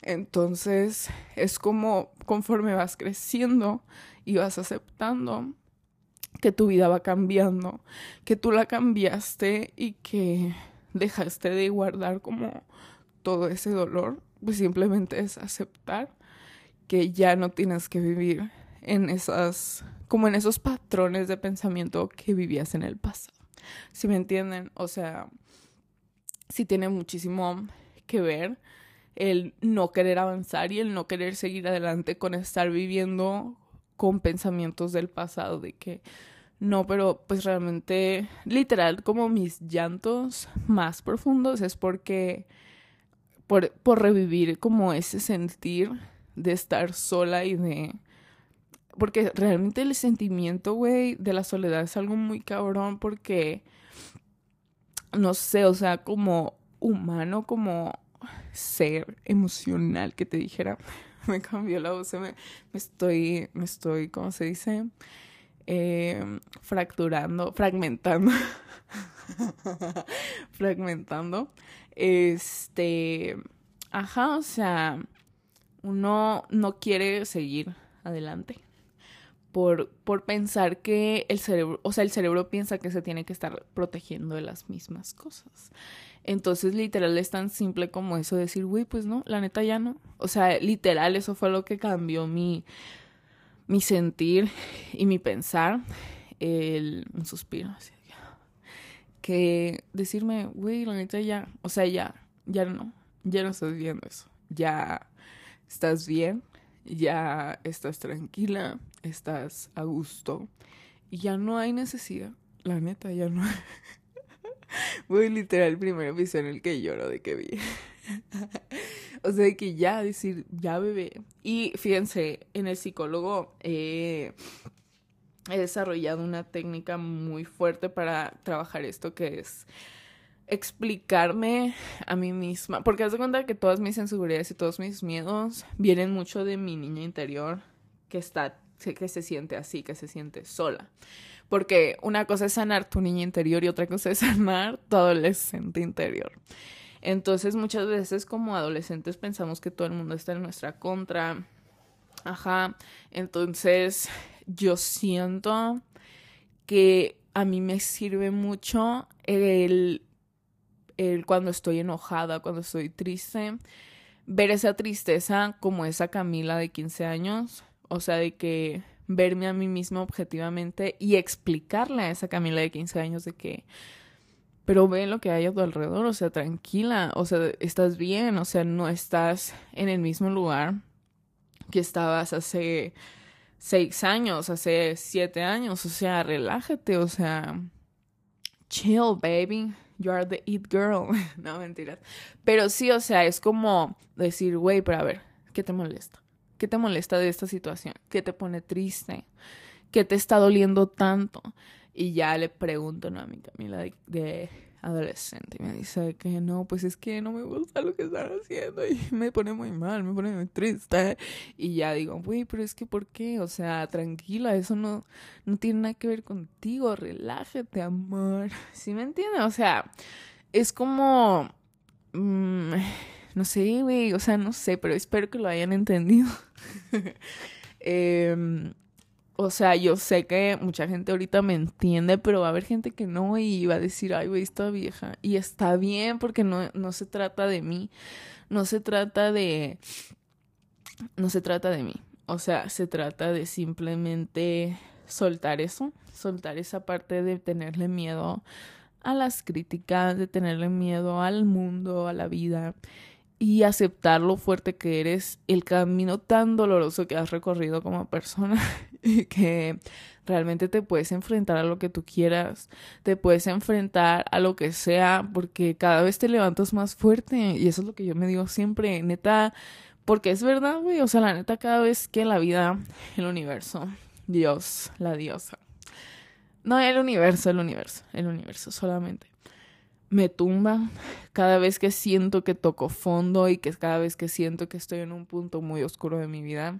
Entonces, es como conforme vas creciendo y vas aceptando que tu vida va cambiando, que tú la cambiaste y que dejaste de guardar como todo ese dolor, pues simplemente es aceptar que ya no tienes que vivir en esas, como en esos patrones de pensamiento que vivías en el pasado. Si me entienden, o sea, sí tiene muchísimo que ver el no querer avanzar y el no querer seguir adelante con estar viviendo con pensamientos del pasado de que no, pero pues realmente, literal, como mis llantos más profundos es porque, por, por revivir como ese sentir de estar sola y de... Porque realmente el sentimiento, güey, de la soledad es algo muy cabrón porque, no sé, o sea, como humano, como ser emocional que te dijera, me cambió la voz, me, estoy, me estoy, ¿cómo se dice? eh, fracturando, fragmentando, fragmentando, este, ajá, o sea, uno no quiere seguir adelante por, por pensar que el cerebro, o sea, el cerebro piensa que se tiene que estar protegiendo de las mismas cosas. Entonces, literal, es tan simple como eso, decir, güey, pues no, la neta ya no. O sea, literal, eso fue lo que cambió mi, mi sentir y mi pensar, el, suspiro, que decirme, güey, la neta ya, o sea, ya, ya no, ya no estás viendo eso, ya estás bien, ya estás tranquila, estás a gusto y ya no hay necesidad, la neta, ya no hay. Voy literal el primer episodio en el que lloro de que vi. o sea, que ya decir, ya bebé. Y fíjense, en el psicólogo eh, he desarrollado una técnica muy fuerte para trabajar esto que es explicarme a mí misma, porque haz de cuenta que todas mis inseguridades y todos mis miedos vienen mucho de mi niña interior que está que se siente así, que se siente sola. Porque una cosa es sanar tu niña interior y otra cosa es sanar tu adolescente interior. Entonces muchas veces como adolescentes pensamos que todo el mundo está en nuestra contra. Ajá. Entonces yo siento que a mí me sirve mucho el, el cuando estoy enojada, cuando estoy triste, ver esa tristeza como esa Camila de 15 años. O sea, de que verme a mí misma objetivamente y explicarle a esa Camila de 15 años de que, pero ve lo que hay a tu alrededor, o sea, tranquila, o sea, estás bien, o sea, no estás en el mismo lugar que estabas hace seis años, hace siete años, o sea, relájate, o sea, chill, baby. You are the it girl. no, mentiras. Pero sí, o sea, es como decir, güey, pero a ver, ¿qué te molesta? ¿Qué te molesta de esta situación? ¿Qué te pone triste? ¿Qué te está doliendo tanto? Y ya le pregunto a mi Camila de, adolescente y me dice que no, pues es que no me gusta lo que están haciendo y me pone muy mal, me pone muy triste. Y ya digo, güey, pero es que ¿por qué? O sea, tranquila, eso no, no tiene nada que ver contigo, relájate, amor. ¿Sí me entiendes? O sea, es como... Mm, no sé, güey, o sea, no sé, pero espero que lo hayan entendido. Em, o sea, yo sé que mucha gente ahorita me entiende, pero va a haber gente que no y va a decir, ay, güey, vieja. Y está bien porque no, no se trata de mí, no se trata de... No se trata de mí. O sea, se trata de simplemente soltar eso, soltar esa parte de tenerle miedo a las críticas, de tenerle miedo al mundo, a la vida y aceptar lo fuerte que eres, el camino tan doloroso que has recorrido como persona y que realmente te puedes enfrentar a lo que tú quieras, te puedes enfrentar a lo que sea, porque cada vez te levantas más fuerte y eso es lo que yo me digo siempre, neta, porque es verdad, güey, o sea, la neta cada vez que la vida, el universo, Dios, la diosa, no, el universo, el universo, el universo solamente me tumba cada vez que siento que toco fondo y que cada vez que siento que estoy en un punto muy oscuro de mi vida,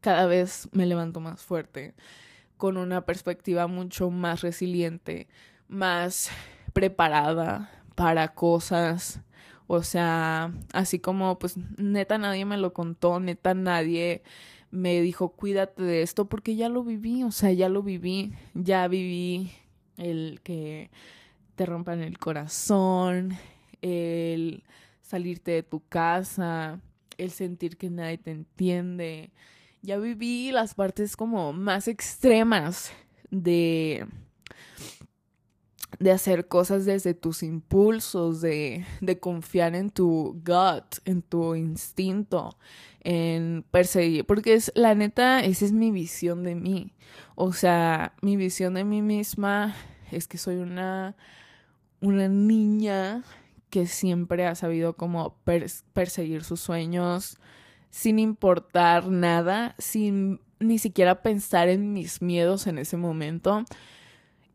cada vez me levanto más fuerte, con una perspectiva mucho más resiliente, más preparada para cosas. O sea, así como pues neta nadie me lo contó, neta nadie me dijo cuídate de esto porque ya lo viví, o sea, ya lo viví, ya viví el que rompan el corazón, el salirte de tu casa, el sentir que nadie te entiende. Ya viví las partes como más extremas de de hacer cosas desde tus impulsos, de, de confiar en tu gut, en tu instinto, en perseguir, porque es la neta, esa es mi visión de mí. O sea, mi visión de mí misma es que soy una una niña que siempre ha sabido como perseguir sus sueños sin importar nada, sin ni siquiera pensar en mis miedos en ese momento.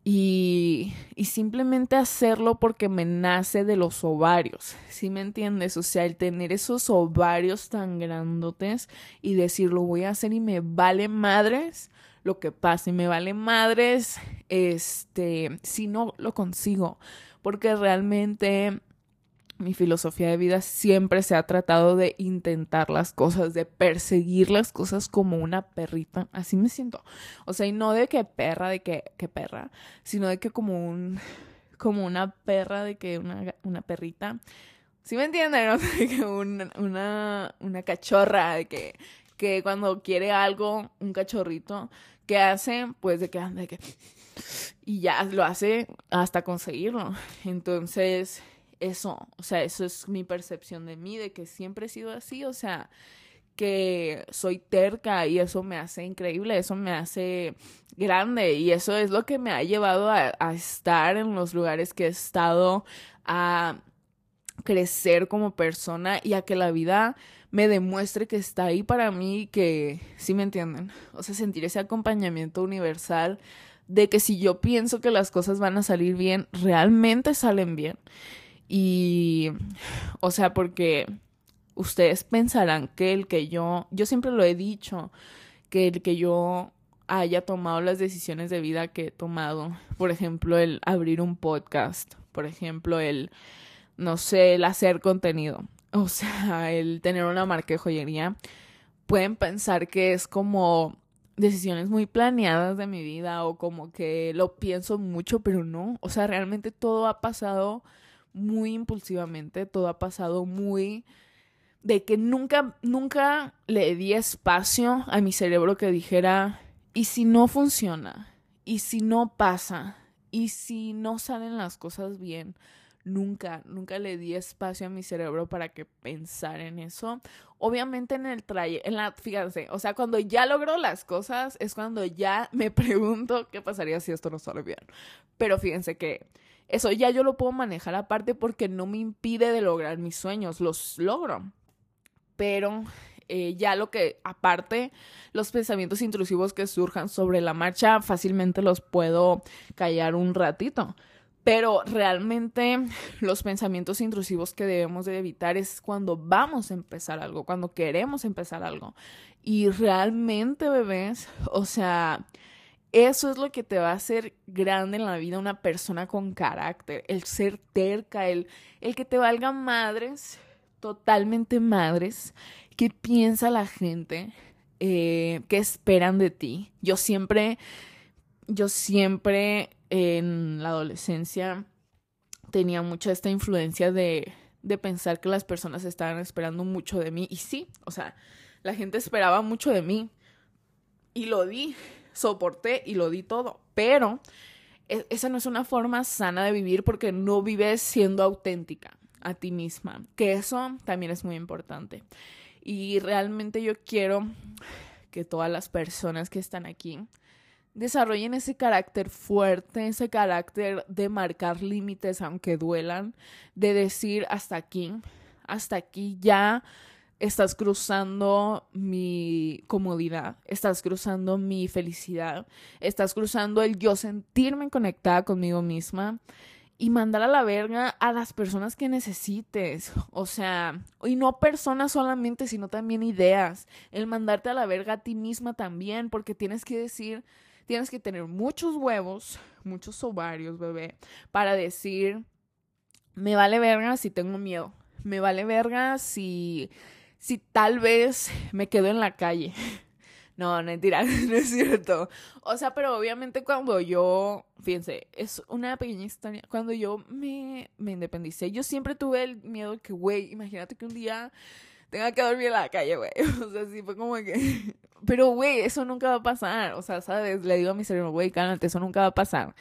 Y, y, simplemente hacerlo porque me nace de los ovarios, ¿sí me entiendes? O sea, el tener esos ovarios tan grandotes y decir lo voy a hacer y me vale madres lo que pase, y me vale madres, este, si no lo consigo, porque realmente mi filosofía de vida siempre se ha tratado de intentar las cosas, de perseguir las cosas como una perrita. Así me siento. O sea, y no de que perra, de que, que perra, sino de que como un, como una perra, de que una, una perrita. ¿Sí me entienden? ¿no? De que una, una, cachorra, de que, que cuando quiere algo, un cachorrito, ¿qué hace? Pues de que anda, de que y ya lo hace hasta conseguirlo. Entonces, eso, o sea, eso es mi percepción de mí, de que siempre he sido así, o sea, que soy terca y eso me hace increíble, eso me hace grande y eso es lo que me ha llevado a, estar en los lugares que he estado, a crecer como persona y a que la vida me demuestre que está ahí para mí que, sí me entienden, o sea, sentir ese acompañamiento universal de que si yo pienso que las cosas van a salir bien, realmente salen bien. Y, o sea, porque ustedes pensarán que el que yo, yo siempre lo he dicho, que el que yo haya tomado las decisiones de vida que he tomado. Por ejemplo, el abrir un podcast, por ejemplo, el, no sé, el hacer contenido, o sea, el tener una marca de joyería. Pueden pensar que es como decisiones muy planeadas de mi vida o como que lo pienso mucho, pero no. O sea, realmente todo ha pasado muy impulsivamente, todo ha pasado muy de que nunca, nunca le di espacio a mi cerebro que dijera, ¿y si no funciona? ¿Y si no pasa? ¿Y si no salen las cosas bien? Nunca, nunca le di espacio a mi cerebro para que pensara en eso. Obviamente en el trayecto, en la, fíjense, o sea, cuando ya logro las cosas es cuando ya me pregunto qué pasaría si esto no sale bien. Pero fíjense que eso ya yo lo puedo manejar aparte porque no me impide de lograr mis sueños, los logro pero eh, ya lo que aparte los pensamientos intrusivos que surjan sobre la marcha fácilmente los puedo callar un ratito. Pero realmente los pensamientos intrusivos que debemos de evitar es cuando vamos a empezar algo, cuando queremos empezar algo. Y realmente, bebés, o sea, eso es lo que te va a hacer grande en la vida una persona con carácter, el ser terca, el, el que te valga madres totalmente madres, qué piensa la gente, eh, qué esperan de ti. Yo siempre, yo siempre en la adolescencia tenía mucha esta influencia de, de pensar que las personas estaban esperando mucho de mí. Y sí, o sea, la gente esperaba mucho de mí. Y lo di, soporté y lo di todo. Pero e, esa no es una forma sana de vivir porque no vives siendo auténtica a ti misma, que eso también es muy importante. Y realmente yo quiero que todas las personas que están aquí desarrollen ese carácter fuerte, ese carácter de marcar límites aunque duelan, de decir hasta aquí, hasta aquí ya estás cruzando mi comodidad, estás cruzando mi felicidad, estás cruzando el yo sentirme conectada conmigo misma y mandar a la verga a las personas que necesites. O sea, y no personas solamente, sino también ideas. El mandarte a la verga a ti misma también, porque tienes que decir, tienes que tener muchos huevos, muchos ovarios, bebé, para decir, me vale verga si tengo miedo. Me vale verga si, si tal vez me quedo en la calle. No, mentira, no es cierto. O sea, pero obviamente cuando yo, fíjense, es una pequeña historia. Cuando yo me, me independicé, yo siempre tuve el miedo que, güey, imagínate que un día tenga que dormir en la calle, güey. O sea, sí fue como que... Pero, güey, eso nunca va a pasar. O sea, ¿sabes? Le digo a mi cerebro, güey, cálmate, eso nunca va a pasar.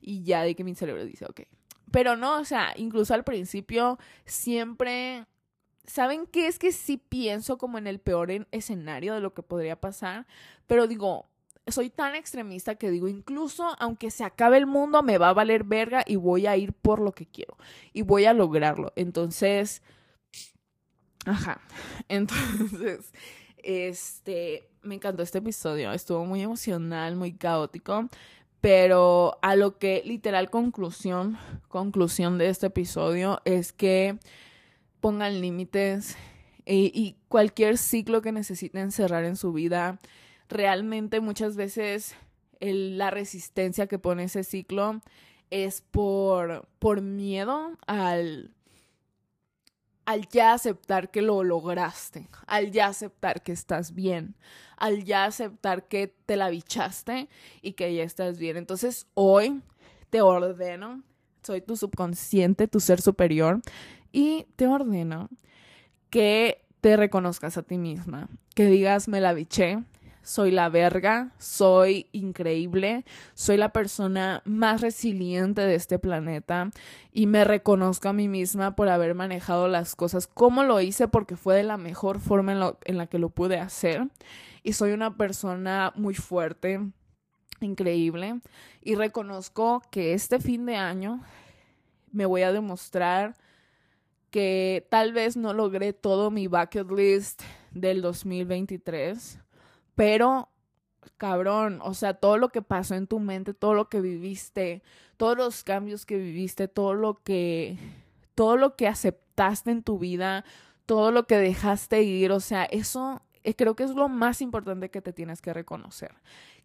Y ya de que mi cerebro dice, ok. Pero no, o sea, incluso al principio siempre ¿saben qué? Es que sí pienso como en el peor escenario de lo que podría pasar, pero digo, soy tan extremista que digo, incluso aunque se acabe el mundo, me va a valer verga y voy a ir por lo que quiero y voy a lograrlo. Entonces, ajá, entonces, este, me encantó este episodio, estuvo muy emocional, muy caótico. Pero a lo que literal conclusión, conclusión de este episodio es que pongan límites y cualquier ciclo que necesiten cerrar en su vida. Realmente muchas veces la resistencia que pone ese ciclo es por, por miedo al, al ya aceptar que lo lograste, al ya aceptar que estás bien, al ya aceptar que te la bichaste y que ya estás bien. Entonces hoy te ordeno, soy tu subconsciente, tu ser superior, y te ordeno que te reconozcas a ti misma, que digas me la biché, soy la verga, soy increíble, soy la persona más resiliente de este planeta y me reconozco a mí misma por haber manejado las cosas como lo hice porque fue de la mejor forma en, en la que lo pude hacer. Y soy una persona muy fuerte, increíble y reconozco que este fin de año me voy a demostrar que tal vez no logré todo mi bucket list del 2023, pero cabrón, o sea, todo lo que pasó en tu mente, todo lo que viviste, todos los cambios que viviste, todo lo que todo lo que aceptaste en tu vida, todo lo que dejaste ir, o sea, eso eh, creo que es lo más importante que te tienes que reconocer.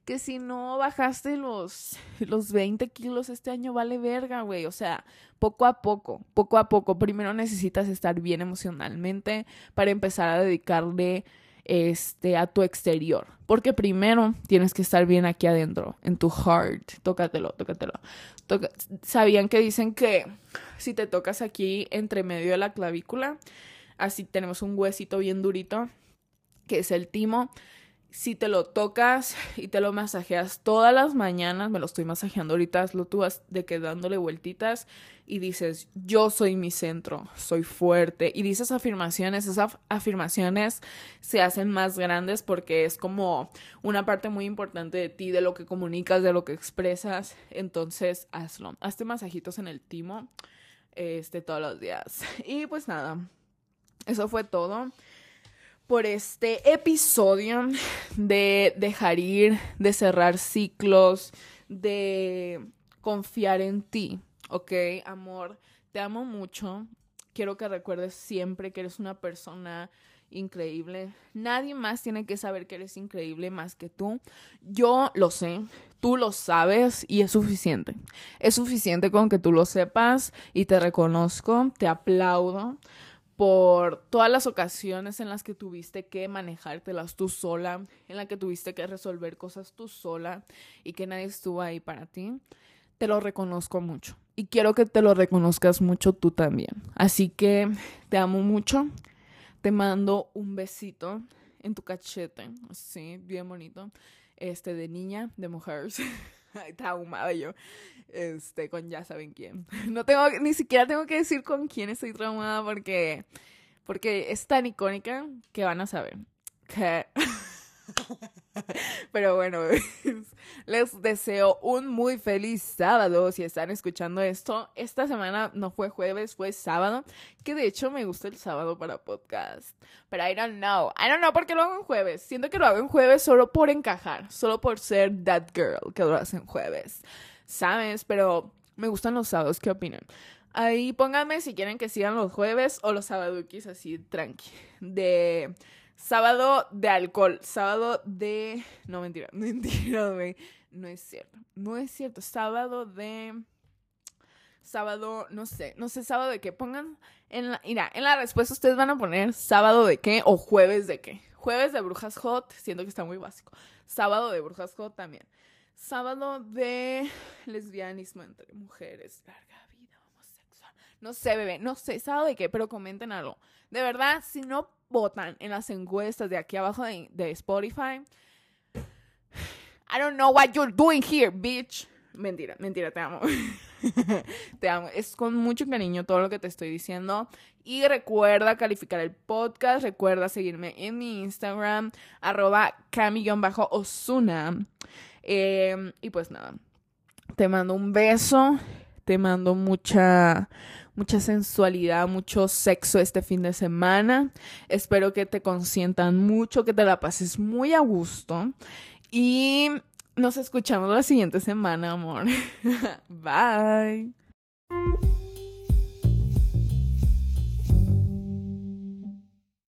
que si no bajaste los, los 20 kilos este año, vale verga, güey. O sea, poco a poco, poco a poco. Primero necesitas estar bien emocionalmente para empezar a dedicarle este, a tu exterior. Porque primero tienes que estar bien aquí adentro, en tu heart. Tócatelo, tócatelo. ¿Sabían que dicen que si te tocas aquí entre medio de la clavícula, así tenemos un huesito bien durito, que es el timo? Si te lo tocas y te lo masajeas todas las mañanas, me lo estoy masajeando ahorita, lo tú vas de que dándole vueltitas y dices, yo soy mi centro, soy fuerte. Y dices afirmaciones, esas afirmaciones se hacen más grandes porque es como una parte muy importante de ti, de lo que comunicas, de lo que expresas. Entonces, hazlo. Hazte masajitos en el timo este, todos los días. Y pues nada, eso fue todo por este episodio de dejar ir, de cerrar ciclos, de confiar en ti, ¿ok? Amor, te amo mucho. Quiero que recuerdes siempre que eres una persona increíble. Nadie más tiene que saber que eres increíble más que tú. Yo lo sé, tú lo sabes y es suficiente. Es suficiente con que tú lo sepas y te reconozco, te aplaudo por todas las ocasiones en las que tuviste que manejártelas tú sola, en las que tuviste que resolver cosas tú sola y que nadie estuvo ahí para ti, te lo reconozco mucho. Y quiero que te lo reconozcas mucho tú también. Así que te amo mucho. Te mando un besito en tu cachete, así, bien bonito. Este, de niña, de mujeres. traumada yo. Este, con ya saben quién. No tengo, ni siquiera tengo que decir con quién estoy traumada porque, porque es tan icónica que van a saber. Que... Pero bueno, les deseo un muy feliz sábado si están escuchando esto. Esta semana no fue jueves, fue sábado, que de hecho me gusta el sábado para podcast. Pero I don't know. I don't know por qué lo hago en jueves. Siento que lo hago en jueves solo por encajar, solo por ser that girl que lo hace en jueves. ¿Sabes? Pero me gustan los sábados, ¿qué opinan? Ahí pónganme si quieren que sigan los jueves o los sábados así tranqui. De Sábado de alcohol. Sábado de. No, mentira. Mentira, güey. No es cierto. No es cierto. Sábado de. Sábado, no sé. No sé, sábado de qué. Pongan. En la, mira, en la respuesta ustedes van a poner sábado de qué o jueves de qué. Jueves de Brujas Hot. Siento que está muy básico. Sábado de Brujas Hot también. Sábado de lesbianismo entre mujeres. Larga vida homosexual. No sé, bebé. No sé. Sábado de qué, pero comenten algo. De verdad, si no votan en las encuestas de aquí abajo de, Spotify. I don't know what you're doing here, bitch. Mentira, mentira, te amo. te amo. Es con mucho cariño todo lo que te estoy diciendo. Y recuerda calificar el podcast. Recuerda seguirme en mi Instagram, arroba cami-osuna. Em, y pues nada, te mando un beso. Te mando mucha mucha sensualidad, mucho sexo este fin de semana. Espero que te consientan mucho, que te la pases muy a gusto. Y nos escuchamos la siguiente semana, amor. Bye.